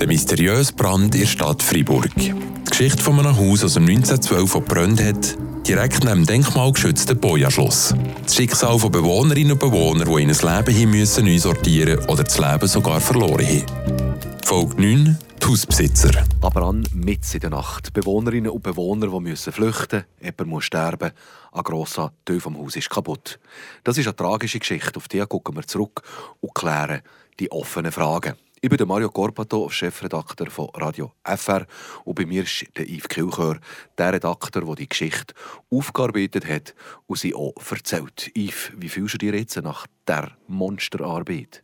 Der mysteriöse Brand in der Stadt Freiburg. Die Geschichte von einem Haus aus dem 1912, das gebrannt hat, direkt neben dem denkmalgeschützten Boja-Schloss. Das Schicksal von Bewohnerinnen und Bewohnern, die in ein Leben hin müssen neu sortieren oder das Leben sogar verloren haben. Folge 9 die Hausbesitzer. Aber an mitten in der Nacht. Bewohnerinnen und Bewohner, die müssen flüchten, jemand muss sterben, ein grosser Teil vom Haus ist kaputt. Das ist eine tragische Geschichte, auf die gucken wir zurück und klären die offenen Fragen. Ich bin Mario Corpato, Chefredakteur von Radio FR und bei mir ist der Yves Kilchör, der Redakteur, der die Geschichte aufgearbeitet hat und sie auch erzählt. Yves, wie fühlst du dich jetzt nach der Monsterarbeit?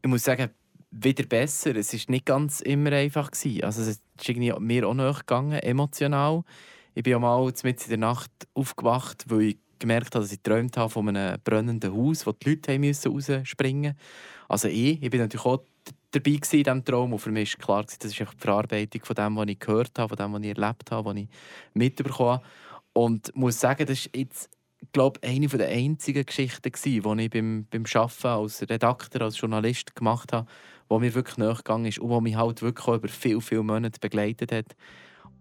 Ich muss sagen, wieder besser. Es war nicht ganz immer einfach. Also es ist irgendwie mir auch nachgegangen, emotional. Ich bin einmal mitten in der Nacht aufgewacht, weil ich gemerkt habe, dass ich geträumt habe von einem brennenden Haus, wo die Leute rausspringen mussten. Also ich, ich bin natürlich auch dabei in diesem Traum. Und für mich war klar, das ist die Verarbeitung von dem, was ich gehört habe, von dem, was ich erlebt habe, was ich mitbekommen habe. Und ich muss sagen, das ist jetzt glaube eine der einzigen Geschichten, die ich beim, beim Arbeiten als Redakteur, als Journalist gemacht habe, die mir wirklich nachgegangen ist und die mich halt wirklich über viele, viele Monate begleitet hat.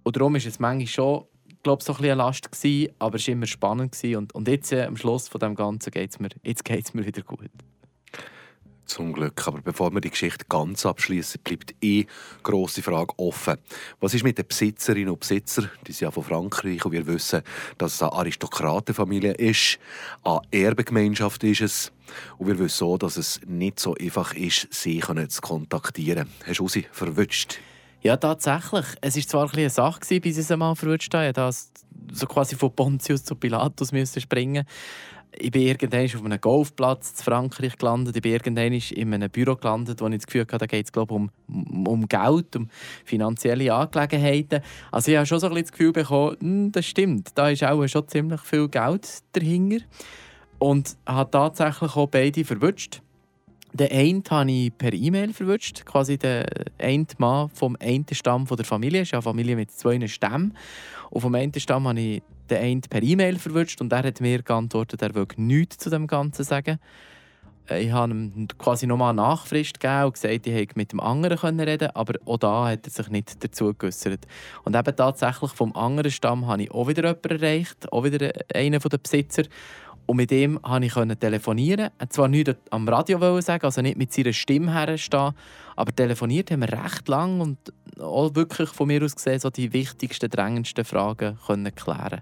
Und darum war es manchmal schon glaube so ein eine Last gewesen, aber es war immer spannend gewesen. und, und jetzt äh, am Schluss von dem Ganzen geht es mir, mir wieder gut. Zum Glück. Aber bevor wir die Geschichte ganz abschließen, bleibt eh grosse Frage offen. Was ist mit den Besitzerinnen und Besitzern? Die sind ja von Frankreich und wir wissen, dass es eine Aristokratenfamilie ist. Eine Erbengemeinschaft ist es. Und wir wissen auch, dass es nicht so einfach ist, sie zu kontaktieren. Hast du sie verwünscht? Ja, tatsächlich. Es war zwar ein eine Sache, bis ich sie mal verwünscht habe. Ich so quasi von Pontius zu Pilatus müssen springen ich bin irgendwann auf einem Golfplatz in Frankreich gelandet. Ich bin irgendwann in einem Büro gelandet, wo ich das Gefühl hatte, da geht es um, um Geld, um finanzielle Angelegenheiten. Also ich habe schon so ein bisschen das Gefühl bekommen, hm, das stimmt, da ist auch schon ziemlich viel Geld dahinter. Und habe tatsächlich auch beide verwünscht. Den einen habe ich per E-Mail verwünscht, quasi der eine Mann vom einen Stamm der Familie. Es ist eine Familie mit zwei Stämmen. Und vom einen Stamm habe ich den einen per E-Mail verwünscht und er hat mir geantwortet, er will nichts zu dem Ganzen sagen. Äh, ich habe ihm quasi nochmal eine Nachfrist gegeben und gesagt, ich hätte mit dem anderen reden aber auch da hat er sich nicht dazu geäußert. Und eben tatsächlich vom anderen Stamm habe ich auch wieder jemanden erreicht, auch wieder einen der Besitzer. Und mit ihm konnte ich telefonieren. Er zwar nichts am Radio sagen, also nicht mit seiner Stimme herstehen, aber telefoniert haben wir recht lang und auch wirklich von mir aus gesehen so die wichtigsten, drängendsten Fragen können klären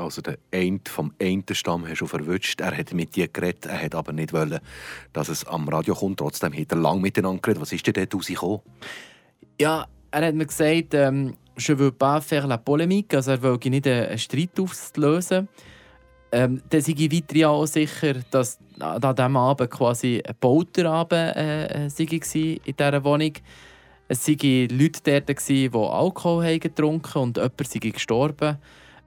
also der eine vom einen Stamm hast du verwünscht. Er hat mit dir geredet, er hat aber nicht wollen, dass es am Radio kommt. Trotzdem hat er lange miteinander geredet. Was ist denn dort rausgekommen? Ja, er hat mir gesagt, ähm, je veux pas faire la polémique, also er will nicht einen Streit auslösen. Ähm, dann sei ich weiter auch sicher, dass an diesem Abend quasi ein Bauterabend äh, äh war in dieser Wohnung. Es waren Leute dort, die Alkohol haben getrunken und jemand sei gestorben.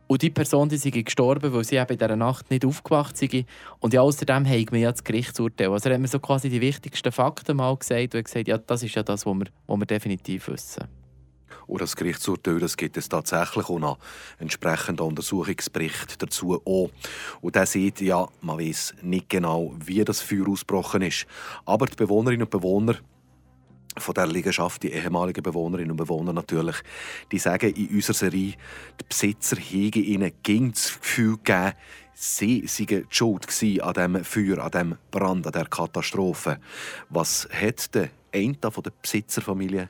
Und die Person die sei gestorben, weil sie eben in dieser Nacht nicht aufgewacht sei. Und ja, außerdem haben wir ja das Gerichtsurteil. Also er hat so quasi die wichtigsten Fakten mal gesagt und gesagt, ja, das ist ja das, was wir, was wir definitiv wissen. Und das Gerichtsurteil das gibt es tatsächlich auch noch entsprechenden Untersuchungsbericht dazu auch. Und der sieht ja, man weiß nicht genau, wie das Feuer ausgebrochen ist. Aber die Bewohnerinnen und Bewohner von der Liegenschaft, die ehemaligen Bewohnerinnen und Bewohner natürlich, die sagen in unserer Serie, die Besitzer hätten ihnen ging das Gefühl gegeben, sie seien schuld an diesem Feuer, an diesem Brand, an dieser Katastrophe. Was hat der eine von der Besitzerfamilie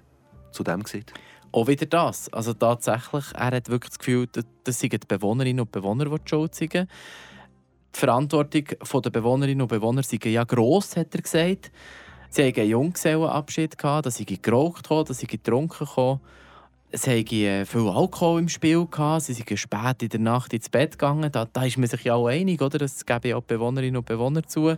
zu dem gesagt? Auch wieder das. Also tatsächlich, er hat wirklich das Gefühl, das seien die Bewohnerinnen und Bewohner, die schuld sind. Die Verantwortung der Bewohnerinnen und Bewohner sei ja gross, hat er gesagt. Sie hatten einen Junggesellenabschied, dass sie geraucht haben, dass sie getrunken haben. Es hatten äh, viel Alkohol im Spiel, sie sind spät in der Nacht ins Bett gegangen. Da, da ist man sich ja auch einig, oder? das geben ja auch Bewohnerinnen und Bewohner zu.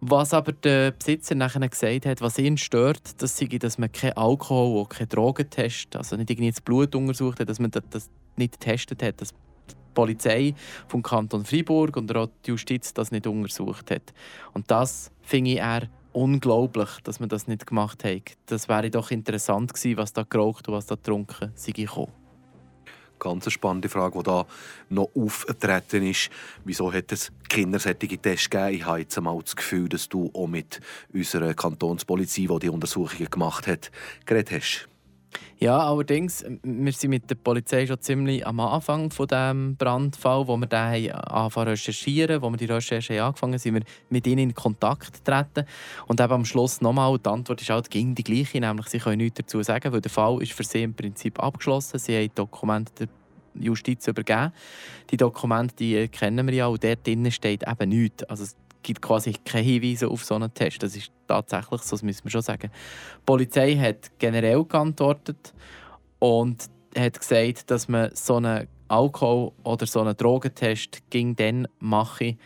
Was aber der Besitzer nachher gesagt hat, was ihn stört, das sei, dass man keinen Alkohol und keine Drogen testet, also nicht irgendwie das Blut untersucht hat, dass man das nicht getestet hat, dass die Polizei vom Kanton Freiburg und auch die Justiz das nicht untersucht hat. Und das finde ich er unglaublich, dass man das nicht gemacht hat. Das wäre doch interessant gewesen, was da geraucht und was da getrunken sei gekommen. ganz spannende Frage, die da noch auftreten ist. Wieso hat es kindersättige Tests gegeben? Ich habe jetzt einmal das Gefühl, dass du auch mit unserer Kantonspolizei, die die Untersuchungen gemacht hat, geredet hast. Ja, allerdings, wir sind mit der Polizei schon ziemlich am Anfang von dem Brandfall, wo wir den angefangen recherchieren, wo wir die Recherche haben angefangen, sind wir mit ihnen in Kontakt getreten und eben am Schluss nochmal, die Antwort ist halt ging die gleiche, nämlich sie können nichts dazu sagen, weil der Fall ist für sie im Prinzip abgeschlossen. Sie haben die Dokumente der Justiz übergeben. Die Dokumente die kennen wir ja und dort drinnen steht eben nichts. Also gibt quasi keine Hinweise auf so einen Test. Das ist tatsächlich so, das müssen wir schon sagen. Die Polizei hat generell geantwortet und hat gesagt, dass man so einen Alkohol- oder so einen Drogentest ging dann mache,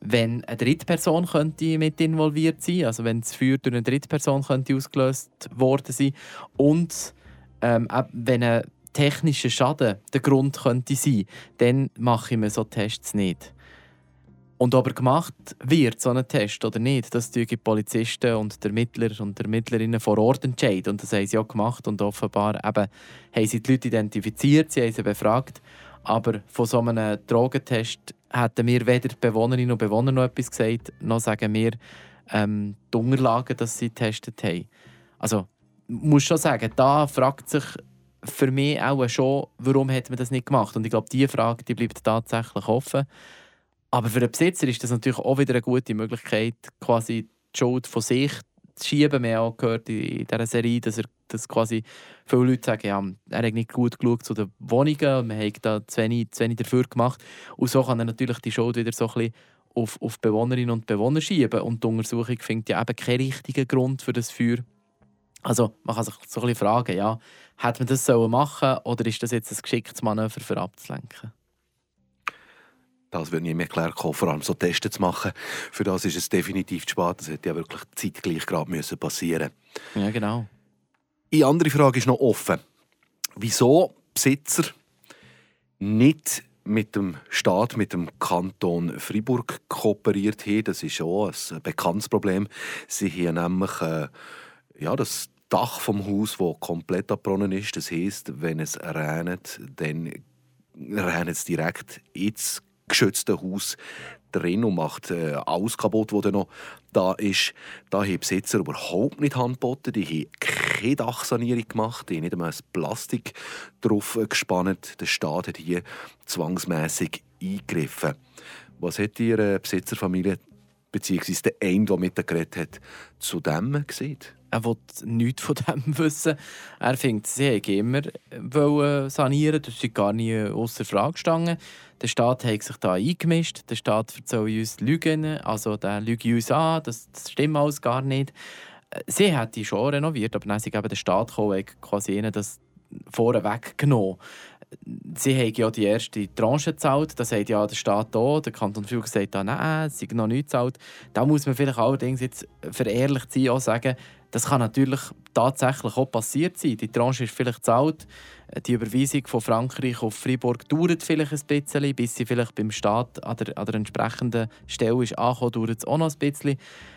wenn eine Drittperson könnte mit involviert sein also wenn das Feuer durch eine Drittperson könnte ausgelöst worden sein und ähm, wenn ein technischer Schaden der Grund könnte sein, dann mache ich mir so Tests nicht. Und ob er gemacht wird, so ein Test oder nicht, das tun die Polizisten und der Ermittler und Ermittlerinnen vor Ort entscheiden. Und das haben sie auch gemacht. Und offenbar eben, haben sie die Leute identifiziert, sie haben sie befragt. Aber von so einem Drogentest hätten mir weder die Bewohnerinnen und Bewohner noch etwas gesagt, noch sagen wir ähm, die Unterlagen, dass sie getestet haben. Also, muss schon sagen, da fragt sich für mich auch schon, warum hat man das nicht gemacht. Und ich glaube, diese Frage die bleibt tatsächlich offen. Aber für den Besitzer ist das natürlich auch wieder eine gute Möglichkeit, quasi die Schuld von sich zu schieben. Wir haben auch gehört in dieser Serie, dass, er, dass quasi viele Leute sagen, ja, er hat nicht gut geschaut zu den Wohnungen, wir haben da zu wenig, zu wenig dafür gemacht. Und so kann er natürlich die Schuld wieder so ein bisschen auf, auf Bewohnerinnen und Bewohner schieben. Und die Untersuchung findet ja eben keinen richtigen Grund für das Feuer. Also man kann sich so ein bisschen fragen, ja, hat man das machen sollen oder ist das jetzt ein geschicktes Manöver für abzulenken? Das wird nie mehr klar kommen, vor allem so Tests zu machen. Für das ist es definitiv zu spät. Das hätte ja wirklich zeitgleich gerade müssen passieren Ja, genau. Eine andere Frage ist noch offen. Wieso Besitzer nicht mit dem Staat, mit dem Kanton Fribourg kooperiert haben, das ist auch ein bekanntes Problem. Sie haben nämlich äh, ja, das Dach vom Haus, das komplett abbrunnen ist. Das heisst, wenn es regnet, dann regnet es direkt ins geschützten Haus drin und macht äh, alles kaputt, was noch da ist. Da haben Besitzer überhaupt nicht handboten. Die haben keine Dachsanierung gemacht, die haben nicht einmal das Plastik drauf gespannt. Der Staat hat hier zwangsmässig eingegriffen. Was hat Ihre Besitzerfamilie bzw. der eine, der mit geredet hat, zu dem gesehen? Er will nichts von dem wissen. Er findet, sie haben immer sanieren das ist gar nie außer Frage gestanden. Der Staat hat sich da eingemischt, der Staat erzählt uns Lügen, also der lügt uns an, das, das stimmt alles gar nicht. Sie hat die schon renoviert, aber dann ist der Staat gekommen, quasi ihnen das vorweg genommen sie haben ja die erste Tranche gezahlt. Das sagt ja der Staat hier. Der Kanton Fribourg sagt da, nein, es ist noch nicht gezahlt. Da muss man vielleicht allerdings jetzt verehrlicht sein auch sagen, das kann natürlich tatsächlich auch passiert sein. Die Tranche ist vielleicht gezahlt. Die Überweisung von Frankreich auf Fribourg dauert vielleicht ein bisschen, bis sie vielleicht beim Staat an der, an der entsprechenden Stelle ist angekommen, dauert es auch noch ein bisschen.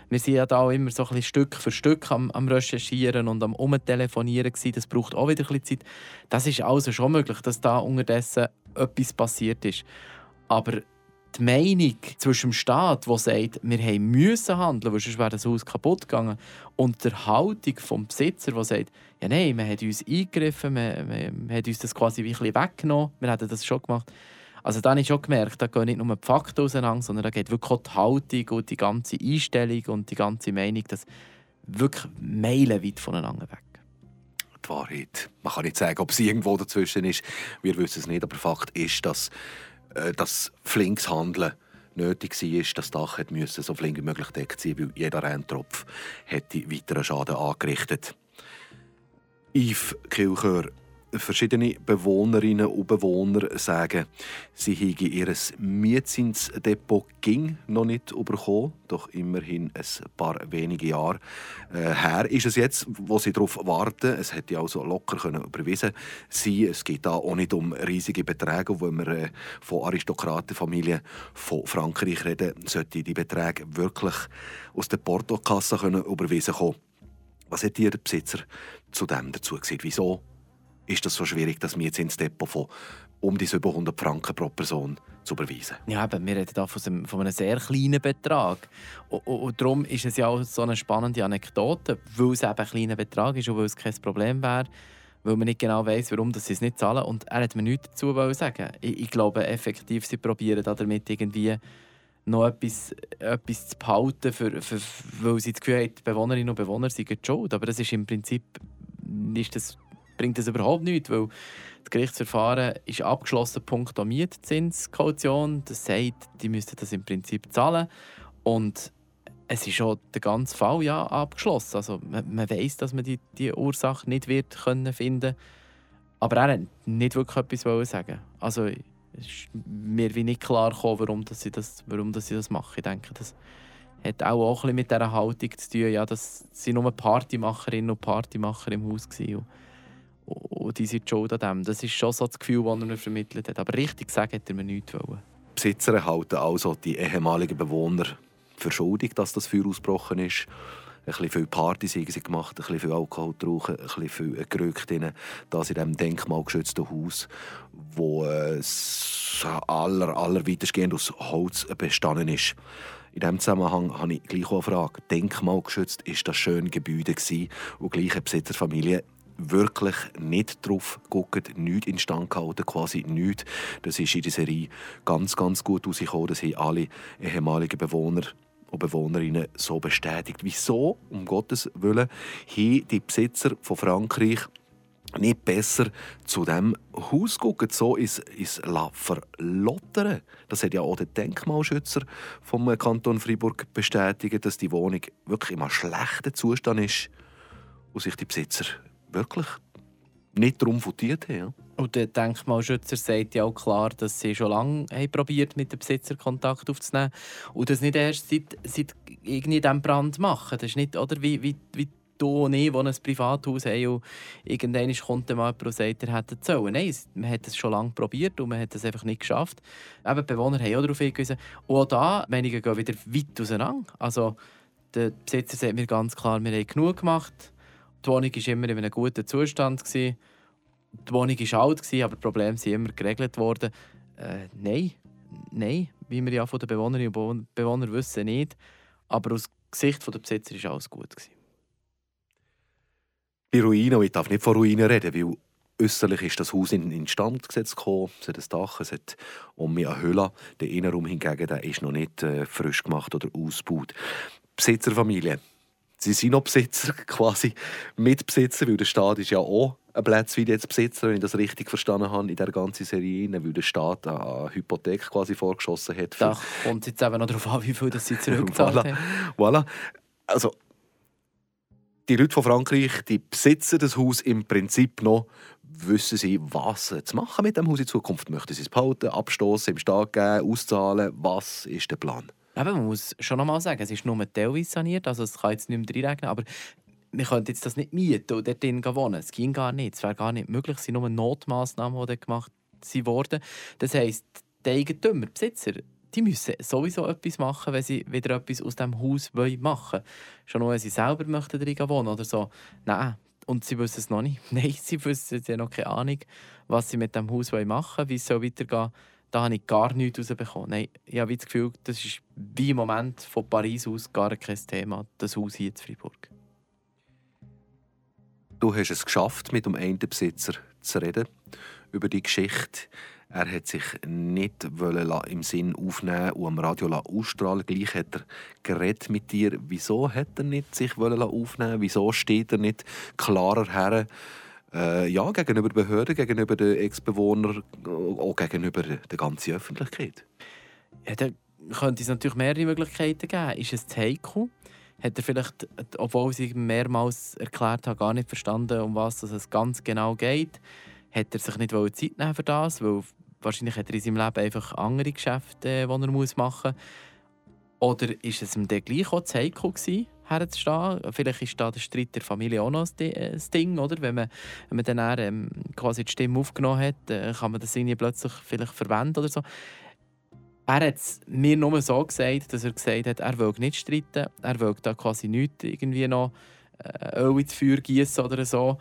Wir sind ja da immer so ein bisschen Stück für Stück am, am Recherchieren und am Umtelefonieren gewesen. Das braucht auch wieder ein bisschen Zeit. Das ist also schon möglich, dass da unterdessen etwas passiert ist. Aber die Meinung zwischen dem Staat, der sagt, wir müssen handeln, weil sonst wäre das Haus kaputt gegangen, und der Haltung des Besitzer, der sagt, ja nein, man hat uns eingegriffen, man, man, man hat uns das quasi ein weggenommen, wir hätten das schon gemacht. Also da habe ich schon gemerkt, da gehen nicht nur die Fakten auseinander, sondern da geht wirklich auch die Haltung und die ganze Einstellung und die ganze Meinung, das wirklich meilenweit voneinander weg. Die Wahrheit. Man kann nicht sagen, ob es irgendwo dazwischen ist. Wir wissen es nicht, aber Fakt ist, dass äh, das flinkes Handeln nötig war, dass das Dach müssen, so flink wie möglich deckt sein weil jeder Regentropf hätte weiteren Schaden angerichtet. Yves Kilchör, verschiedene Bewohnerinnen und Bewohner sagen, sie hätten ihr Mietzinsdepot ging noch nicht bekommen, doch immerhin ein paar wenige Jahre äh, her ist es jetzt, wo sie darauf warten. Es hätte also locker können überwiesen sein. Es geht da auch nicht um riesige Beträge, wenn wir äh, von Aristokratenfamilien von Frankreich reden, sollten die Beträge wirklich aus der Portokasse können überwiesen kommen. Was hat Ihr Besitzer zu dem dazu gesagt? Wieso ist das so schwierig, das Mietzinsdepot von um die 700 Franken pro Person zu überweisen. Ja, eben, wir reden hier von einem, von einem sehr kleinen Betrag. Und, und, und, darum ist es ja auch so eine spannende Anekdote, weil es eben ein kleiner Betrag ist und weil es kein Problem wäre, weil man nicht genau weiß, warum sie es nicht zahlen. Und er hat mir nichts dazu sagen. Ich, ich glaube effektiv, sie probieren damit irgendwie noch etwas, etwas zu behalten, für, für, weil sie das Gefühl haben, die Bewohnerinnen und Bewohner sind schuld. Aber das ist im Prinzip ist das, bringt das überhaupt nichts, weil das Gerichtsverfahren ist abgeschlossen, Punkt Mietzinskaution. Das sagt, die müssten das im Prinzip zahlen. Und es ist schon der ganze Fall ja abgeschlossen. Also man, man weiß, dass man die, die Ursache nicht wird können finden Aber er hat nicht wirklich etwas sagen Also ist mir wie nicht klar gekommen, warum, dass sie, das, warum dass sie das machen. Ich denke, das hat auch, auch ein bisschen mit dieser Haltung zu tun, ja, dass sie nur Partymacherinnen und Partymacher im Haus waren. Und, die sind schuld an dem. Das ist schon so das Gefühl, das er mir vermittelt hat. Aber richtig sagen hat er mir nichts wollen. Besitzer halten also die ehemaligen Bewohner für schuldig, dass das Feuer ausgebrochen ist. Ein bisschen viel haben sie gemacht, ein bisschen viel Alkohol getrunken, ein bisschen viel gerückt in das in diesem denkmalgeschützten Haus, wo äh, aller, aller weitestgehend aus Holz bestanden ist. In diesem Zusammenhang habe ich gleich eine Frage. Denkmalgeschützt ist das schöne Gebäude gewesen, und gleich eine Besitzerfamilie wirklich nicht drauf geguckt, nichts instand gehalten, quasi nichts. Das ist in der Serie ganz, ganz gut rausgekommen. Das haben alle ehemaligen Bewohner und Bewohnerinnen so bestätigt. Wieso, um Gottes Willen, haben die Besitzer von Frankreich nicht besser zu dem Haus gucken, so ins La verlottern. Das hat ja auch der Denkmalschützer vom Kanton Freiburg bestätigt, dass die Wohnung wirklich in einem schlechten Zustand ist und sich die Besitzer wirklich nicht darum votiert haben. Und der Denkmalschützer sagt ja auch klar, dass sie schon lange probiert mit dem Besitzer Kontakt aufzunehmen und das nicht erst seit, seit irgendwie diesem Brand machen. Das ist nicht, oder wie, wie, wie du und ich, die ein Privathaus haben und irgendwann kommt mal jemand und sagt, er hätte sollen. Nein, man hat es schon lange probiert und man hat es einfach nicht geschafft. Eben, die Bewohner haben auch darauf hingewiesen. Und auch da, Meinungen gehen wieder weit auseinander. Also, der Besitzer sagt mir ganz klar, wir haben genug gemacht. Die Wohnung war immer in einem guten Zustand. Die Wohnung war alt, aber die Probleme sind immer geregelt worden. Äh, nein, nein, wie wir ja von den Bewohnerinnen und Bewohnern wissen, nicht. Aber aus Sicht der Besitzer war alles gut. Bei Ruinen, ich darf nicht von Ruinen reden, weil äußerlich ist das Haus in Instand gesetzt gekommen. Es hat ein Dach, es hat um mich eine Höhle. Der Innenraum hingegen der ist noch nicht äh, frisch gemacht oder ausgebaut. Besitzerfamilie sie sind noch Besitzer, quasi Mitbesitzer, weil der Staat ist ja auch ein Platz wie jetzt Besitzer, wenn ich das richtig verstanden habe, in der ganzen Serie, weil der Staat eine Hypothek quasi vorgeschossen hat. Da kommt jetzt eben noch darauf an, wie viel das sie zurückgezahlt voilà. haben. Voilà. Also, die Leute von Frankreich, die besitzen das Haus im Prinzip noch, wissen sie, was zu machen mit dem Haus in Zukunft. Möchten sie es behalten, abstoßen, im Staat geben, auszahlen? Was ist der Plan? Eben, man muss schon noch mal sagen, es ist nur teilweise saniert, also es kann jetzt nicht mehr reinregnen, aber wir können jetzt das nicht mieten und dort drin wohnen. Es ging gar nicht, es wäre gar nicht möglich. Es sind nur Notmaßnahmen, die dort gemacht wurden. Das heisst, die Eigentümer, die Besitzer, die müssen sowieso etwas machen, wenn sie wieder etwas aus dem Haus machen wollen. Schon nur, wenn sie selber möchten drin wohnen oder so. Nein, und sie wissen es noch nicht. Nein, sie wissen ja noch keine Ahnung, was sie mit dem Haus machen wollen, wie es weitergehen soll da habe ich gar nichts rausbekommen. Nein, ich habe das Gefühl, das ist wie im Moment von Paris aus gar kein Thema, das Haus hier in Freiburg. Du hast es geschafft, mit dem einen Besitzer zu reden über die Geschichte. Er hat sich nicht im Sinn aufnehmen und am Radio ausstrahlen. Gleich hat er geredet mit dir. Wieso hat er nicht sich aufnehmen? Wieso steht er nicht klarer her? Äh, ja, gegenüber den Behörden, gegenüber den Ex-Bewohnern, auch gegenüber der ganzen Öffentlichkeit? Ja, da könnte es natürlich mehrere Möglichkeiten geben. Ist es heikel? Hat er vielleicht, obwohl sie mehrmals erklärt hat, gar nicht verstanden, um was es ganz genau geht? Hat er sich nicht Zeit nehmen für das? Weil wahrscheinlich hat er in seinem Leben einfach andere Geschäfte, äh, die er machen muss. Oder ist es ihm dann gleich auch zu heikel gewesen? Herzustehen. Vielleicht ist da der Streit der Familie auch noch äh, das Ding, oder? Wenn man, wenn man dann ähm, quasi die Stimme aufgenommen hat, äh, kann man das irgendwie plötzlich vielleicht verwenden oder so. Er hat mir nur so gesagt, dass er gesagt hat, er will nicht streiten, er will da quasi nichts irgendwie noch äh, Öl ins Feuer gießen oder so.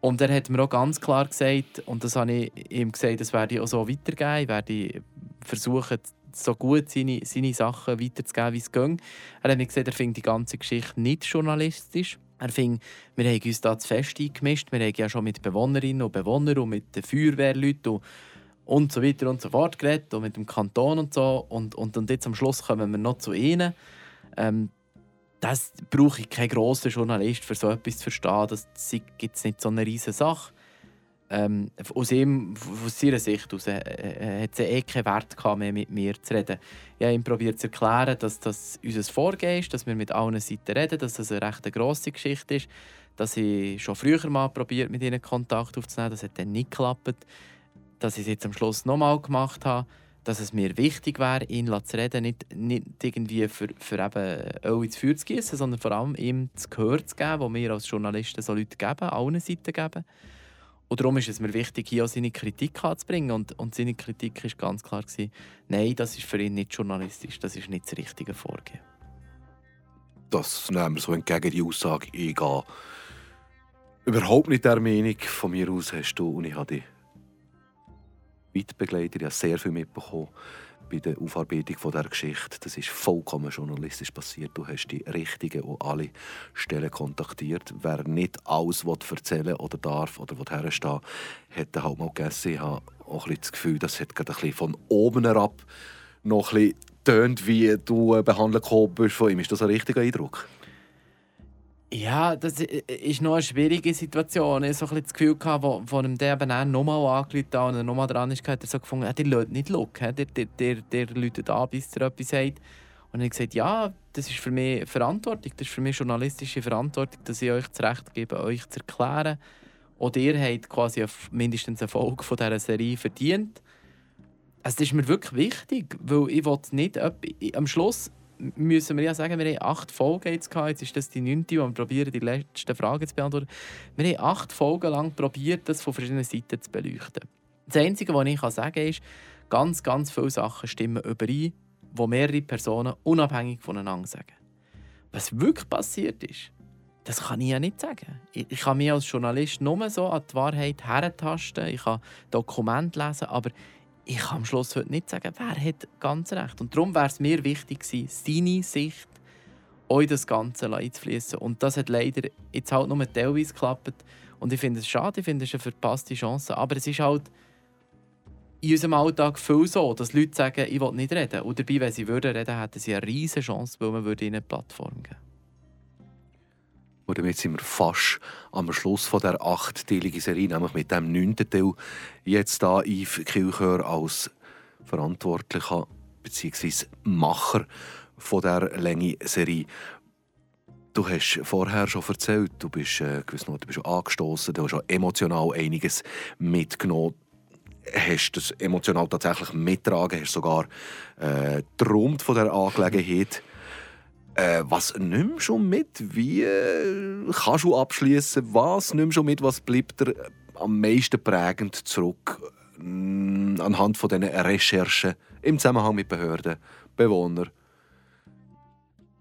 Und er hat mir auch ganz klar gesagt, und das habe ich ihm gesagt, das werde ich auch so weitergeben. Ich werde versuchen, so gut seine, seine Sachen weiterzugeben, wie es geht. Er hat mir gesagt, er findet die ganze Geschichte nicht journalistisch. Er fing, wir haben uns da zu fest eingemischt. Wir haben ja schon mit Bewohnerinnen und Bewohnern und mit den Feuerwehrleuten und, und so weiter und so fort geredet und mit dem Kanton und so. Und, und, und jetzt am Schluss kommen wir noch zu ihnen. Ähm, das brauche ich keinen grossen Journalist, für so etwas zu verstehen. Das gibt es nicht so eine riesige Sache. Ähm, aus, ihm, aus seiner Sicht aus, äh, äh, hat es eh keinen Wert gehabt, mehr mit mir zu reden. Ich habe ihm probiert zu erklären, dass das unser Vorgehen ist, dass wir mit allen Seiten reden, dass das eine recht grosse Geschichte ist, dass ich schon früher mal probiert mit ihnen Kontakt aufzunehmen, das hat dann nicht geklappt, dass ich es jetzt am Schluss nochmal gemacht habe. Dass es mir wichtig wäre, ihn zu reden, nicht, nicht irgendwie für, für eben Öl ins Feuer zu gießen, sondern vor allem ihm das Gehör zu geben, das wir als Journalisten so Leute geben, allen Seiten geben. Und darum ist es mir wichtig, hier auch seine Kritik anzubringen. Und, und seine Kritik war ganz klar, gewesen, nein, das ist für ihn nicht journalistisch, das ist nicht das richtige Vorgehen. Das nehmen wir so entgegen, die Aussage, ich gehe überhaupt nicht der Meinung. Von mir aus hast du, und ich habe dich weit begleitet. Ich habe sehr viel mitbekommen bei der Aufarbeitung dieser Geschichte. Das ist vollkommen journalistisch passiert. Du hast die Richtigen und alle Stellen kontaktiert. Wer nicht alles erzählen oder darf oder herstehen hat halt mal gegessen. Ich habe auch ein das Gefühl, das hat gerade ein von oben herab noch ein bisschen tönt, wie du behandelt bist von ihm. Ist das ein richtiger Eindruck? Ja, das ist noch eine schwierige Situation. Ich hatte so das Gefühl, gehabt, wo, wo ihm der eben nochmal angerufen hat und er nochmal dran ist, hat er so gefunden, der lädt nicht Look, der, der, der, der läutet an, bis er etwas sagt. Und er hat gesagt, ja, das ist für mich Verantwortung, das ist für mich journalistische Verantwortung, dass ich euch das Recht gebe, euch zu erklären. Und ihr habt quasi mindestens eine Folge von dieser Serie verdient. Also ist mir wirklich wichtig, weil ich nicht... Am Schluss müssen wir ja sagen, wir haben acht Folgen jetzt gehabt. Jetzt ist das die neunte, wo wir probieren, die letzten Fragen zu beantworten. Wir haben acht Folgen lang probiert, das von verschiedenen Seiten zu beleuchten. Das Einzige, was ich sagen kann, ist, ganz, ganz viele Sachen stimmen überein, die mehrere Personen unabhängig voneinander sagen. Was wirklich passiert ist, das kann ich ja nicht sagen. Ich, ich kann mich als Journalist nur so an die Wahrheit herentasten, ich kann Dokumente lesen, aber ich kann am Schluss heute nicht sagen, wer hat ganz recht. Und darum wäre es mir wichtig gewesen, seine Sicht euch das Ganze einzufließen. Und das hat leider jetzt halt nur teilweise geklappt. Und ich finde es schade, ich finde es eine verpasste Chance. Aber es ist halt in unserem Alltag viel so, dass Leute sagen, ich will nicht reden. Und dabei, wenn sie würden reden, hätten sie eine riesige Chance, weil man ihnen eine Plattform geben würde. Und damit sind wir fast am Schluss von der achtteiligen Serie, nämlich mit dem neunten Teil. Jetzt da Yves Kilchör als Verantwortlicher bzw. Macher von der Länge Serie. Du hast vorher schon erzählt, du bist, äh, gewiss noch, du bist angestoßen, du hast schon emotional einiges mitgenommen. Hast das emotional tatsächlich mittragen, hast sogar äh, geträumt von der Angelegenheit. Äh, was nimmst du mit? Wie äh, kannst du abschließen? Was nimmst du mit? Was bleibt dir am meisten prägend zurück äh, anhand von diesen Recherchen im Zusammenhang mit Behörden, Bewohnern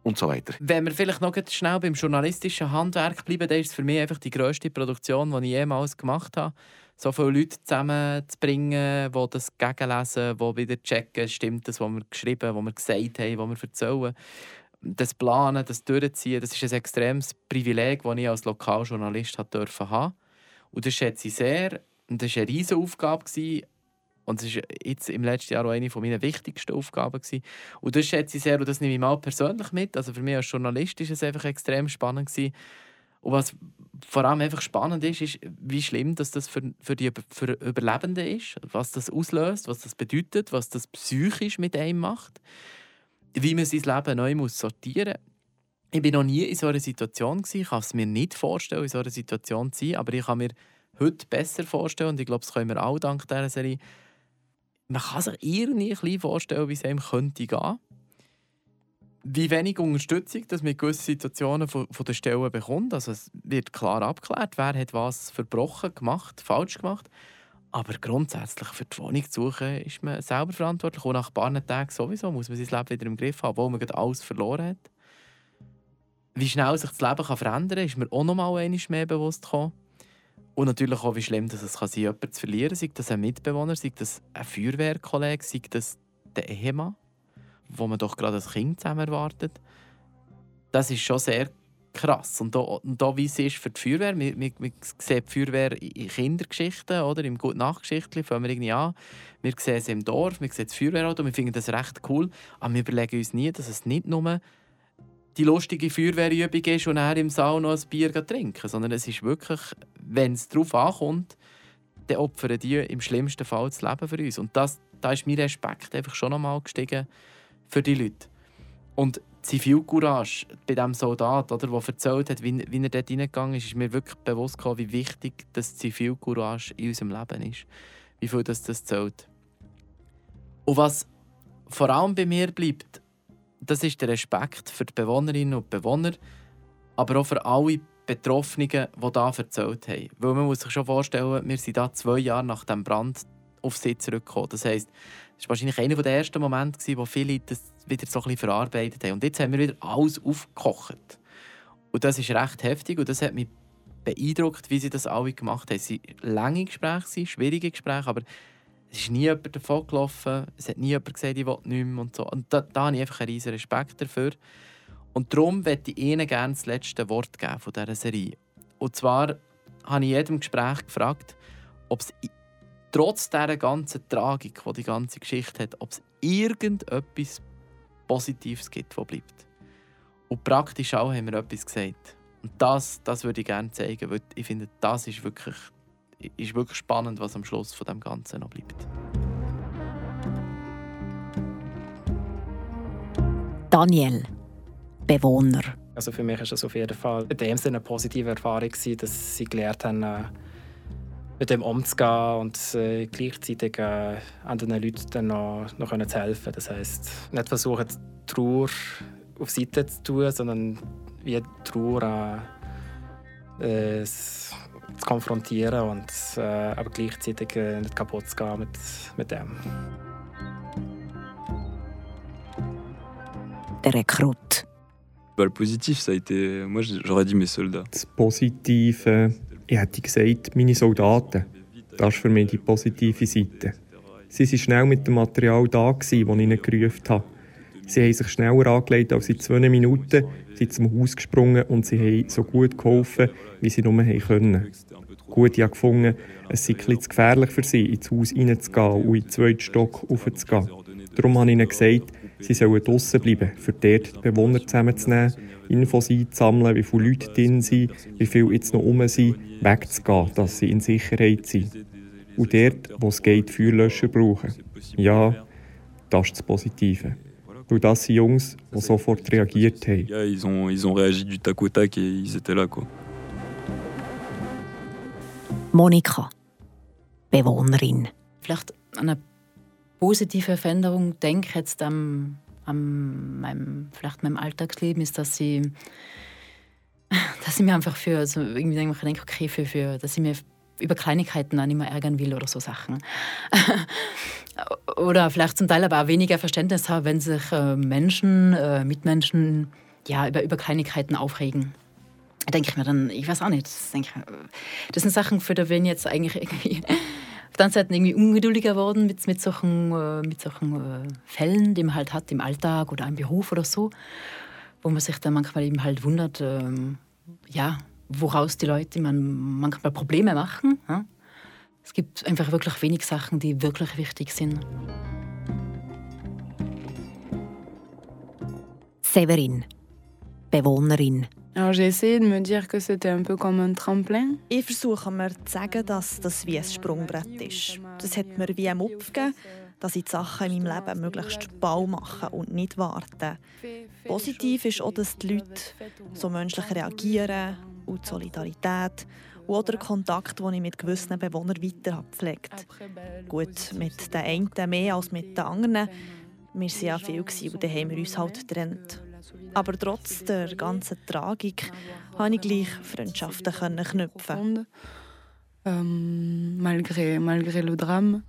und so weiter? Wenn wir vielleicht noch schnell beim journalistischen Handwerk bleiben, dann ist es für mich einfach die grösste Produktion, die ich jemals gemacht habe so viele Leute zusammenzubringen, die das gegenlesen, die wieder checken, stimmt das, was wir geschrieben, was wir gesagt haben, was wir erzählen das Planen, das Durchziehen, das ist ein extremes Privileg, das ich als Lokaljournalist durfte haben. Und das schätze ich sehr. Und das war eine riesige Aufgabe. Und das war jetzt im letzten Jahr auch eine meiner wichtigsten Aufgaben. Und das schätze ich sehr und das nehme ich mal persönlich mit. Also für mich als Journalist war es einfach extrem spannend. Und was vor allem einfach spannend ist, ist, wie schlimm dass das für, für die für Überlebenden ist, was das auslöst, was das bedeutet, was das psychisch mit einem macht wie man sein Leben neu muss sortieren muss. Ich war noch nie in so einer Situation. Ich kann es mir nicht vorstellen, in so einer Situation zu sein, aber ich kann mir heute besser vorstellen, und ich glaube, das können wir auch dank dieser Serie, man kann sich irgendwie ein vorstellen, wie es einem könnte gehen. Wie wenig Unterstützung dass man in gewissen Situationen von, von der Stelle bekommt. Also es wird klar abgeklärt, wer hat was verbrochen, gemacht, falsch gemacht. Aber grundsätzlich für die Wohnung zu suchen, ist man selber verantwortlich. Und nach ein paar Tagen sowieso muss man sein Leben wieder im Griff haben, obwohl man alles verloren hat. Wie schnell sich das Leben kann verändern kann, ist mir auch noch mal mehr bewusst gekommen. Und natürlich auch, wie schlimm dass es kann sein jemanden zu verlieren, sei das ein Mitbewohner, sei das ein Feuerwehrkollege, sei das der Ehemann, wo man doch gerade als Kind zusammen erwartet. Das ist schon sehr krass. Und da, und da wie es ist für die Feuerwehr, wir, wir, wir sehen die Feuerwehr in Kindergeschichten, oder? im gute Nachtgeschichtli fangen wir irgendwie an. Wir sehen es im Dorf, wir sehen das Feuerwehrauto, wir finden das recht cool, aber wir überlegen uns nie, dass es nicht nur die lustige Feuerwehrübung ist und er im Saal noch ein Bier trinken, sondern es ist wirklich, wenn es darauf ankommt, dann opfern die im schlimmsten Fall das Leben für uns. Und das, da ist mein Respekt einfach schon einmal gestiegen für die Leute. Und Zivilcourage bei diesem Soldat, oder, der erzählt hat, wie, wie er dort reingegangen ist, ist mir wirklich bewusst geworden, wie wichtig das Zivilcourage in unserem Leben ist. Wie viel das, das zählt. Und was vor allem bei mir bleibt, das ist der Respekt für die Bewohnerinnen und Bewohner, aber auch für alle Betroffenen, die da erzählt haben. Weil man muss sich schon vorstellen, wir sind da zwei Jahre nach dem Brand auf sie zurückgekommen. Das heisst, es war wahrscheinlich einer der ersten Momente, wo viele das wieder so ein verarbeitet haben. Und jetzt haben wir wieder alles aufgekocht. Und das ist recht heftig und das hat mich beeindruckt, wie sie das alle gemacht haben. Es waren lange Gespräche, schwierige Gespräche, aber es ist nie jemand davon gelaufen. Es hat nie jemand gesagt, ich will nicht mehr und so. Und da, da habe ich einfach einen riesen Respekt dafür. Und darum möchte ich Ihnen gerne das letzte Wort geben von dieser Serie. Und zwar habe ich jedem Gespräch gefragt, ob es trotz dieser ganzen Tragik, die die ganze Geschichte hat, ob es irgendetwas Positives gibt, das bleibt. Und praktisch auch haben wir etwas gesagt. Und das, das würde ich gerne zeigen, weil ich finde, das ist wirklich ist wirklich spannend, was am Schluss von dem Ganzen noch bleibt. Daniel, Bewohner. Also für mich ist das auf jeden Fall in dem Sinne eine positive Erfahrung gewesen, dass sie gelernt haben, äh, mit dem umzugehen und äh, gleichzeitig äh, anderen Leuten dann noch, noch können zu helfen. Das heißt, nicht versuchen, die Trauer auf Seite zu tun, sondern wie die Trauer äh, zu konfrontieren und äh, aber gleichzeitig äh, nicht kaputt zu gehen mit, mit dem. Der Rekrut. Bah, le positif, ça a été. Moi, j'aurais dit mes soldats. Das Positive, ich hätte gesagt, meine Soldaten. Das ist für mich die positive Seite. Sie waren schnell mit dem Material da, das ich ihnen gerufen habe. Sie haben sich schneller angelegt als in zwei Minuten, sind zum Haus gesprungen und sie haben so gut geholfen, wie sie nur können. Gut, ich gefunden, es sei etwas gefährlich für sie, ins Haus hineinzugehen und in den zweiten Stock raufzugehen. Darum habe ich ihnen gesagt, sie sollen draußen bleiben, für dort die Bewohner zusammenzunehmen, Infos einzusammeln, wie viele Leute drin sind, wie viele jetzt noch rum sind, wegzugehen, dass sie in Sicherheit sind. Und dort, wo es geht, Feuerlöscher brauchen. Ja, das ist das Positive. Weil das sind Jungs, die sofort reagiert haben. Ja, ils ont, ils ont réagi du tac au tac et ils étaient là, quoi. Monika, Bewohnerin. Vielleicht an eine positive Veränderung denke jetzt am, am meinem, vielleicht meinem Alltagsleben ist, dass sie dass ich mir einfach für also irgendwie denke, okay, für, für, dass ich mir über Kleinigkeiten nicht mehr ärgern will oder so Sachen. oder vielleicht zum Teil aber auch weniger Verständnis habe, wenn sich äh, Menschen, äh, Mitmenschen ja, über, über Kleinigkeiten aufregen. Denke ich mir dann, ich weiß auch nicht, das, ich, das sind Sachen, für die bin jetzt eigentlich irgendwie auf der anderen Seite irgendwie ungeduldiger geworden mit, mit solchen, äh, mit solchen äh, Fällen, die man halt hat im Alltag oder im Beruf oder so, wo man sich dann manchmal eben halt wundert, ähm, ja, woraus die Leute man manchmal Probleme machen. Es gibt einfach wirklich wenig Sachen, die wirklich wichtig sind. Severin, Bewohnerin. Ich versuche mir zu sagen, dass das wie ein Sprungbrett ist. Das hat mir wie ein Mupf dass ich die Sachen in meinem Leben möglichst bald machen und nicht warten. Positiv ist auch, dass die Leute so menschlich reagieren und die Solidarität und auch der Kontakt, den ich mit gewissen Bewohnern weiter habe gepflegt. Gut, mit den einen mehr als mit den anderen. Wir waren ja viel und dann haben wir uns halt getrennt. Aber trotz der ganzen Tragik konnte ich gleich Freundschaften knüpfen. Ähm, malgré, malgré le drame.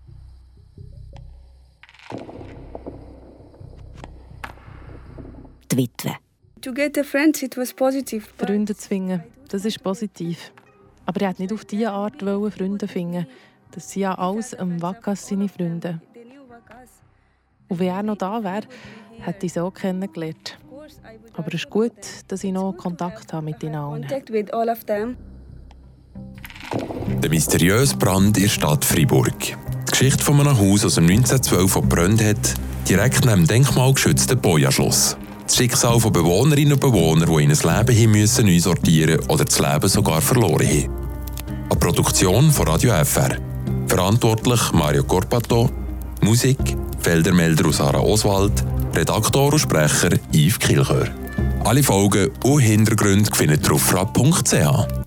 Die Witwe. To get a friend, it was positive. Freunde zwingen, das ist positiv. Aber er hat nicht auf diese Art Freunde finden. Das sind ja alles am Wakas seine Freunde. Und wenn er noch da wäre, hätte ich sie auch kennengelernt. Aber es ist gut, dass ich noch Kontakt habe mit ihnen allen. Der mysteriöse Brand in der Stadt Freiburg. Die Geschichte von einem Haus aus dem 1912 gebrannt hat, direkt neben dem denkmalgeschützten Boja-Schloss. Das Schicksal von Bewohnerinnen und Bewohnern, die in ein Leben hin müssen neu sortieren oder das Leben sogar verloren haben. Eine Produktion von Radio FR. Verantwortlich Mario Corpato. Musik Feldermelder aus Sarah Oswald. Redaktor und Sprecher Yves Kilchör. Alle Folgen und Hintergründe findet ihr auf frapp.ch.